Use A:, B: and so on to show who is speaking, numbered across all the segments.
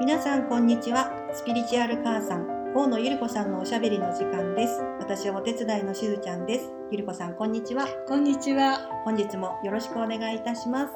A: 皆さんこんにちは。スピリチュアル母さん大野ゆり子さんのおしゃべりの時間です。私はお手伝いのしずちゃんです。ゆり子さんこんにちは。
B: こんにちは。
A: 本日もよろしくお願いいたします。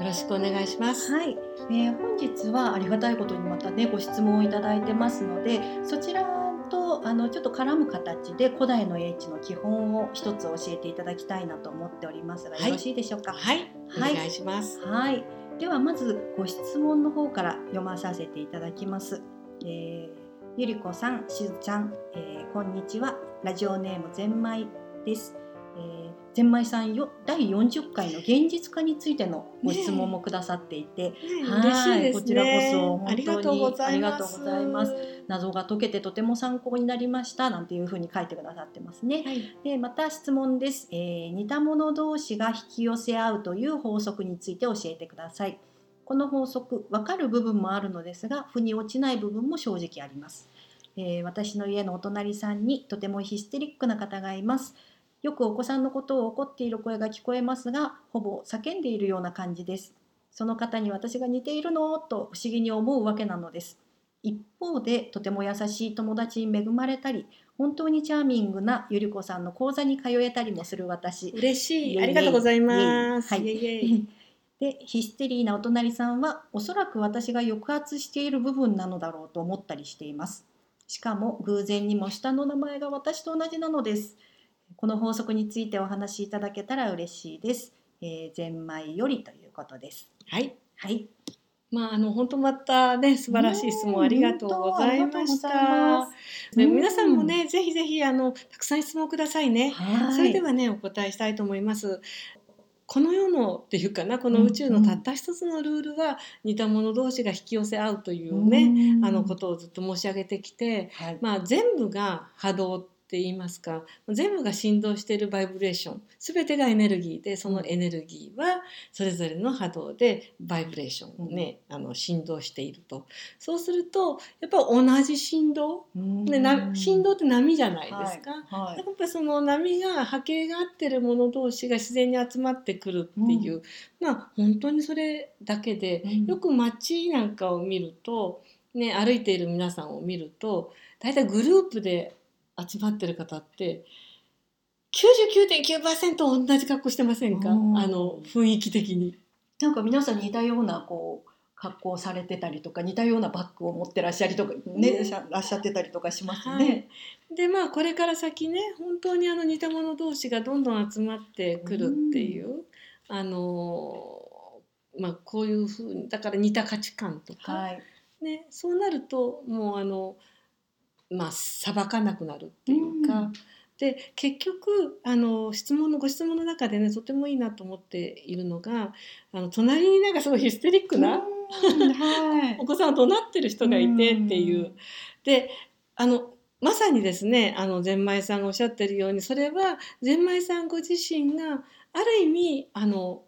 B: よろしくお願いします。
A: はい、えー本日はありがたいことにまたねご質問をいただいてますのでそちらとあのちょっと絡む形で古代の英知の基本を一つ教えていただきたいなと思っておりますが、
B: はい。
A: よろしいでしょうか？
B: はい、お
A: はい。
B: 願いします。
A: はい、ではまずご質問の方から読まさせていただきます。えーゆりこさん、しずちゃん、えーこんにちは。ラジオネームゼンマイです。えー、ゼンマイさんよ第40回の現実化についてのご質問もくださっていて、はい
B: 嬉しいね。
A: こちらこそ
B: ありがとうございます。
A: ありがとうございます謎が解けてとても参考になりましたなんていうふうに書いてくださってますね。
B: はい、
A: でまた質問です、えー似た者同士が引き寄せ合うという法則について教えてくださいこの法則分かる部分もあるのですが腑に落ちない部分も正直あります、えー私の家のお隣さんにとてもヒステリックな方がいますよくお子さんのことを怒っている声が聞こえますがほぼ叫んでいるような感じです。その方に私が似ているのと不思議に思うわけなのです。一方でとても優しい友達に恵まれたり本当にチャーミングなゆり子さんの講座に通えたりもする私。
B: 嬉しい。ありがとうございます。
A: イエイ
B: イエイイエイ。
A: でヒステリーなお隣さんはおそらく私が抑圧している部分なのだろうと思ったりしています。しかも偶然にも下の名前が私と同じなのですこの法則についてお話しいただけたら嬉しいです、えー、ゼンマイよりということです
B: はい。
A: はい
B: まああの本当またね素晴らしい質問ありがとうございました。
A: す
B: で皆さんもねぜひぜひあのたくさん質問くださいね。
A: はい
B: それではねお答えしたいと思います。この世のっていうかなこの宇宙のたった一つのルールは似た者同士が引き寄せ合うというね、
A: うん
B: あのことをずっと申し上げてきて、
A: はい
B: まあ、全部が波動って言いますか。全部が振動しているバイブレーション。全てがエネルギーでそのエネルギーはそれぞれの波動でバイブレーションをね、あの振動していると。そうするとやっぱ同じ振動、ね、な振動って波じゃないですか。
A: はい
B: やっぱりその波が波形が合ってるもの同士が自然に集まってくるっていう、まあ本当にそれだけで、
A: うん。
B: よく街なんかを見ると、ね、歩いている皆さんを見ると大体グループで集まってる方って99.9%同じ格好してませんか、
A: うん
B: あの雰囲気的に。
A: なんか皆さん似たようなこう格好をされてたりとか似たようなバッグを持ってらっしゃりとかね、
B: ね
A: らっしゃってたりとかします
B: はい
A: ね。、
B: でまあこれから先ね本当にあの似た者同士がどんどん集まってくるっていう、あのまあこういうふうにだから似た価値観とか、
A: はい。
B: ね、そうなるともうあのまあ裁かなくなるっていうか、
A: うん
B: で結局あの質問のご質問の中でねとてもいいなと思っているのがあの隣になんかすごいヒステリックな、
A: うんはい
B: お。子さんを怒鳴ってる人がいてっていう。
A: うん
B: であのまさにですねあのゼンマイさんがおっしゃってるようにそれはゼンマイさんご自身がある意味あの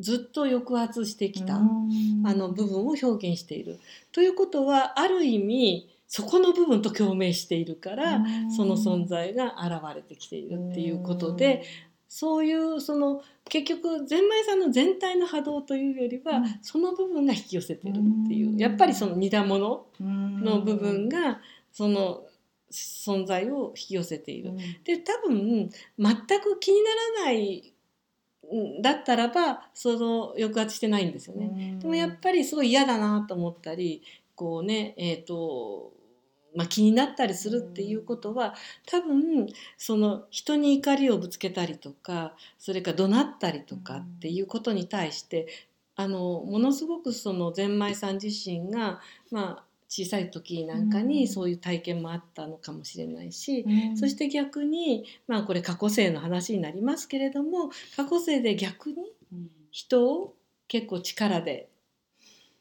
B: ずっと抑圧してきた、
A: うん
B: あの部分を表現している。ということはある意味そこの部分と共鳴しているから、
A: うん。
B: その存在が現れてきているっていうことで、そういうその結局ゼンマイさんの全体の波動というよりは、
A: うん。
B: その部分が引き寄せてるっていう、
A: うん。
B: やっぱりその似たもの
A: うん。
B: の部分がその存在を引き寄せている。
A: うん。
B: で多分全く気にならないんだったらばその抑圧してないんですよね。でもやっぱりすごい嫌だなと思ったりこうねえっ、とまあ、気になったりするっていうことは多分その人に怒りをぶつけたりとかそれから怒鳴ったりとかっていうことに対してあのものすごくそのゼンマイさん自身が、まあ、小さい時なんか
A: うん。
B: にそういう体験もあったのかもしれないし、
A: うん。
B: そして逆にまあこれ過去世の話になりますけれども過去世で逆に
A: うん。
B: 人を結構力で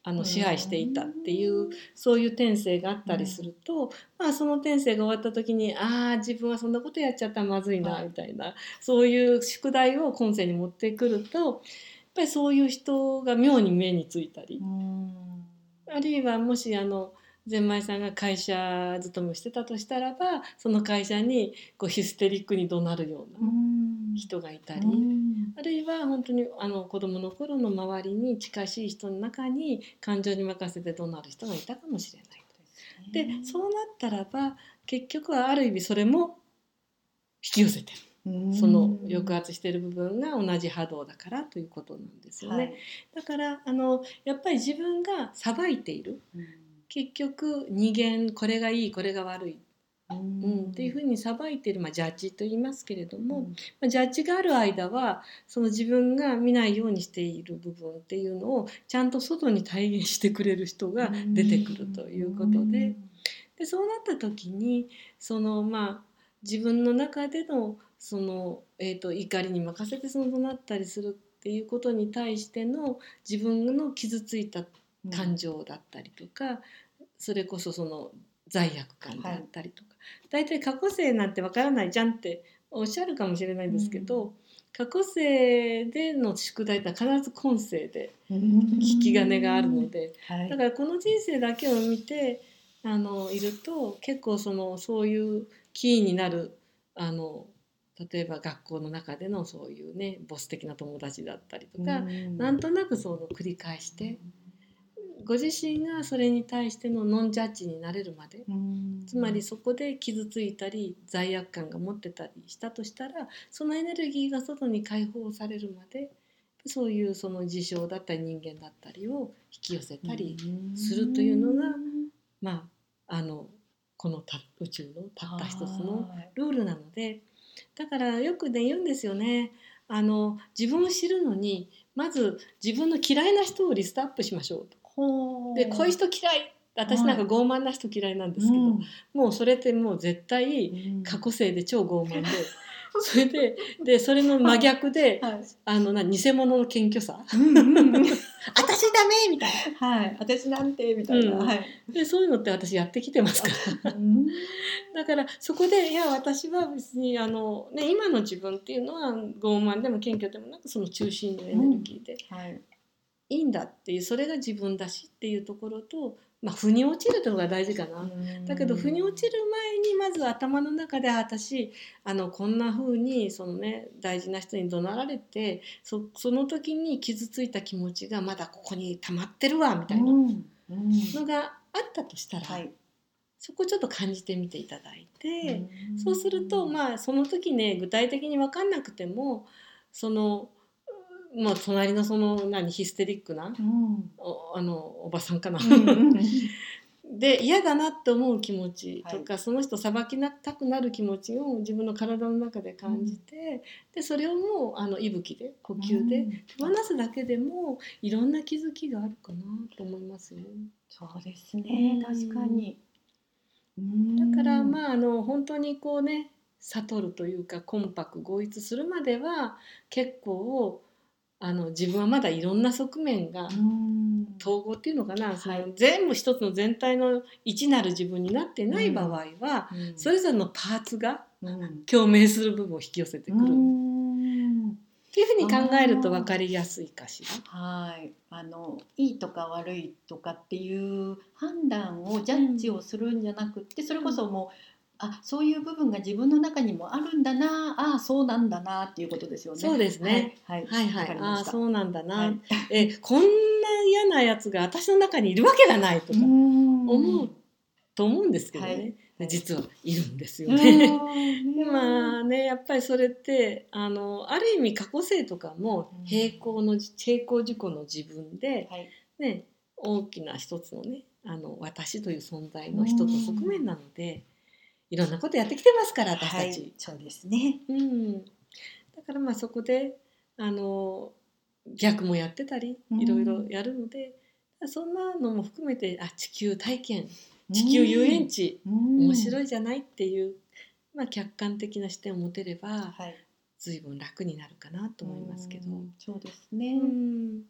B: あの支配していたっていうそういう転生があったりすると、まあその転生が終わった時にああ自分はそんなことやっちゃったらまずい
A: は
B: ない。みたいなそういう宿題を今世に持ってくるとやっぱりそういう人が妙に目についたり
A: うん。
B: あるいはもしあのゼンマイさんが会社勤めをしてたとしたらばその会社にこうヒステリックに怒鳴るような。
A: うん。
B: 人がいたり、
A: うん。
B: あるいは本当にあの子供の頃の周りに近しい人の中に感情に任せて怒鳴る人がいたかもしれない。でそうなったらば結局はある意味それも引き寄せてる。その抑圧してる部分が同じ波動だからということなんですよね。
A: はい。
B: だからあのやっぱり自分がさばいている結局二元これがいいこれが悪い、
A: う
B: うん
A: ん
B: っていうふうにさばいている、まあ、ジャッジと言いますけれども、
A: うん。
B: まあ、ジャッジがある間はその自分が見ないようにしている部分っていうのをちゃんと外に体現してくれる人が出てくるということで。でそうなった時にそのまあ自分の中でのその、えー、と怒りに任せてその怒鳴ったりするっていうことに対しての自分の傷ついた感情だったりとか、それこそその罪悪感であったりとか、大体過去性なんてわからないじゃんっておっしゃるかもしれないんですけど、過去性での宿題って必ず今世で
A: 引
B: 引き金があるので、
A: はい。
B: だからこの人生だけを見てあのいると結構そのそういうキーになるあの例えば学校の中でのそういうねボス的な友達だったりとか、なんとなくその繰り返してご自身がそれに対してのノンジャッジになれるまでつまりそこで傷ついたり罪悪感が持ってたりしたとしたらそのエネルギーが外に解放されるまでそういうその事象だったり人間だったりを引き寄せたり、するというのがまああのこのた宇宙のたった一つのルールなのでだからよくね言うんですよね。あの自分を知るのにまず自分の嫌いな人をリストアップしましょうと。でこういう人嫌い。私なんか傲慢な人嫌いなんですけど、
A: うん。
B: もうそれってもう絶対
A: うん。
B: 過去性で超傲慢で それででそれの真逆で、
A: はい。
B: あのな偽物の謙虚さ。
A: うんうんうん。
B: 私ダメみたい
A: はい。私なんてみたいな、
B: うん。
A: はい。
B: なでそういうのって私やってきてますから。
A: うん。
B: だからそこでいや私は別にあの、ね、今の自分っていうのは傲慢でも謙虚でもなくその中心のエネルギーで、
A: はい
B: いいんだっていうそれが自分だしっていうところと、まあ、腑に落ちるというのが大事かな。だけど腑に落ちる前にまず頭の中であ私あのこんな風にそのね大事な人に怒鳴られてそその時に傷ついた気持ちがまだここに溜まってるわみたいなのがあったとしたら、
A: はい。
B: そこちょっと感じてみていただいて、
A: うん。
B: そうするとまあその時ね具体的に分かんなくてもそのもう隣のその何ヒステリックな
A: うん。
B: おあのおばさんかな、
A: うんうん。
B: で嫌だなって思う気持ちとか、その人さばきなたくなる気持ちを自分の体の中で感じて、でそれをもうあの息吹で呼吸で手放すだけでもいろんな気づきがあるかなと思いますよ。
A: そうですね
B: うん。
A: 確かに。
B: だから
A: あ
B: まああの本当にこうね悟るというか魂魄合一するまでは結構あの自分はまだいろんな側面が統合っていうのかな、その
A: はい
B: 全部一つの全体の一なる自分になってない場合は、それぞれのパーツが
A: うん。
B: 共鳴する部分を引き寄せてくる、
A: う
B: っ
A: ん
B: ていうふうに考えると分かりやすいかしら。
A: はい、あのいいとか悪いとかっていう判断をジャッジをするんじゃなくって、それこそもうあそういう部分が自分の中にもあるんだなあそうなんだなっていうことですよね。
B: そうですね。
A: はい、
B: はいはい
A: わかりました。
B: ああそうなんだな、
A: はい。
B: えこんな嫌なやつが私の中にいるわけがないとか思
A: 思
B: うと思うんですけどね、
A: はい。
B: 実はいるんですよ
A: う
B: ね。
A: ん。
B: で まあねやっぱりそれってあのある意味過去性とかも
A: うん。
B: 平行の平行事故の自分で、
A: はい。
B: ね、大きな一つのねあの私という存在の一つの側面なので、いろんなことやってきてますから私たち。
A: はい、そうですね。
B: うん、だからまあそこであの逆もやってたり
A: うん
B: いろいろやるので、そんなのも含めてあ地球体験地球遊園地、面
A: い。
B: 白いじゃないっていう、まあ、客観的な視点を持てれば
A: はい、
B: 随分楽になるかなと思いますけど。
A: うんそうですね。
B: うん。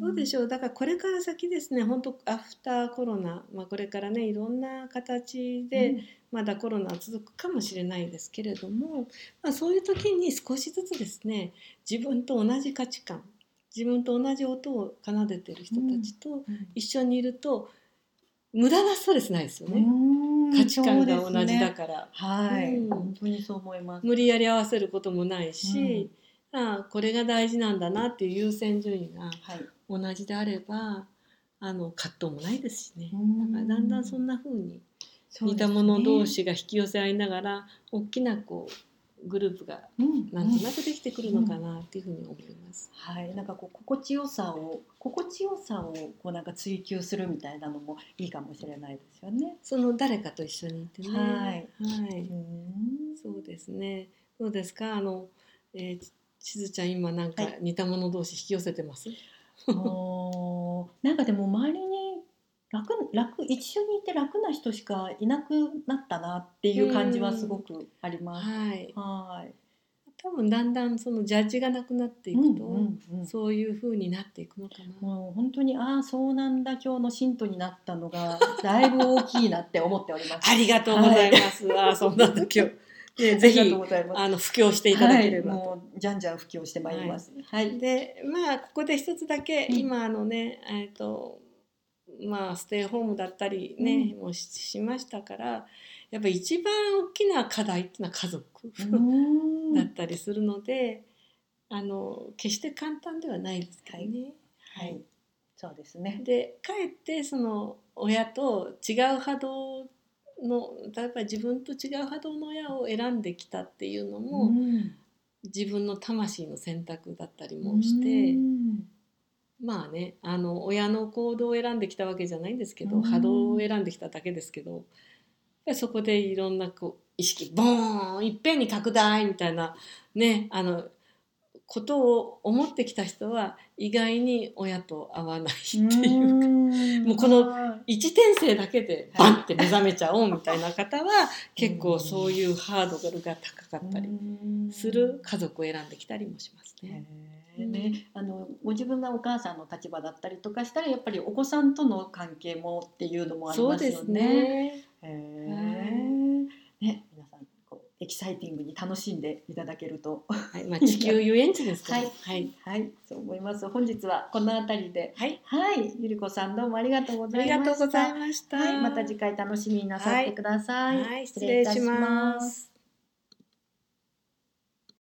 B: どうでし
A: ょ
B: ょう？だからこれから先ですね本当アフターコロナ、まあ、これからねいろんな形で、まだコロナは続くかもしれないですけれども、まあ、そういう時に少しずつですね自分と同じ価値観自分と同じ音を奏でてる人たちと一緒にいると無駄なストレスないですよね。価値観が同じだから、
A: はい、
B: うん
A: 本当にそう思います。
B: 無理やり合わせることもないし、ああこれが大事なんだなっていう優先順位が
A: はい。
B: 同じであればあの葛藤もないですしね。
A: うん
B: だからだんだんそんな風に似た者同士が引き寄せ合いながら大きなこうグループが
A: うん
B: なんとなくできてくるのかなっていうふうに思います。
A: はい、なんかこう心地よさを心地よさをこうなんか追求するみたいなのもいいかもしれないですよね。
B: その誰かと一緒にいてね。
A: はい
B: はい。
A: うん
B: そうですね。どうですか？あの、えー、しずちゃん今なんか
A: はい
B: 似た者同士引き寄せてます？
A: おーなんかでも周りに楽楽一緒にいて楽な人しかいなくなったなっていう感じはすごくあります。
B: はい。
A: はい。
B: 多分だんだんそのジャッジがなくなっていくと、
A: うんうんうん
B: そういう風になっていくのかな。
A: もう本当にああそうなんだ今日の信徒になったのが だいぶ大きいなって思っております。
B: ありがとうございます。ああそんなんだ今日。ね、ぜひ
A: あ
B: の布教していただければと。
A: はい、もうじゃんじゃん布教してまいります。はい。
B: でまあここで一つだけ、
A: うん
B: 今あのねえっ、とまあステイホームだったりね、もうししましたからやっぱ一番大きな課題っていうのは家族
A: うん
B: だったりするので、あの決して簡単ではないですけどね。
A: はい。そうですね。
B: でかえってその親と違う波動の例えば自分と違う波動の親を選んできたっていうのも、
A: ん
B: 自分の魂の選択だったりもして。
A: うん
B: まあねあの親の行動を選んできたわけじゃないんですけど、
A: うん。
B: 波動を選んできただけですけどそこでいろんなこう意識ボーンいっぺんに拡大みたいなねあのことを思ってきた人は意外に親と合わないっていうか、
A: ん。
B: もうこの
A: は
B: 一転生だけでバンって目覚めちゃおうみたいな方は結構そういうハードルが高かったり
A: い
B: する家族を選んできたりもしますね。
A: ね、あのご自分がお母さんの立場だったりとかしたらやっぱりお子さんとの関係もっていうのもありますよ
B: です
A: ね。
B: ね。
A: へーね皆さんこうエキサイティングに楽しんでいただけると
B: はい、まあ地球遊園地ですから。
A: はい
B: はい。
A: はいそう思います。本日はこの辺りで
B: はい。
A: はいゆりこさんどうもありがとうございました。
B: がとうございました。
A: はいまた次回楽しみになさってください。
B: はい、失礼します。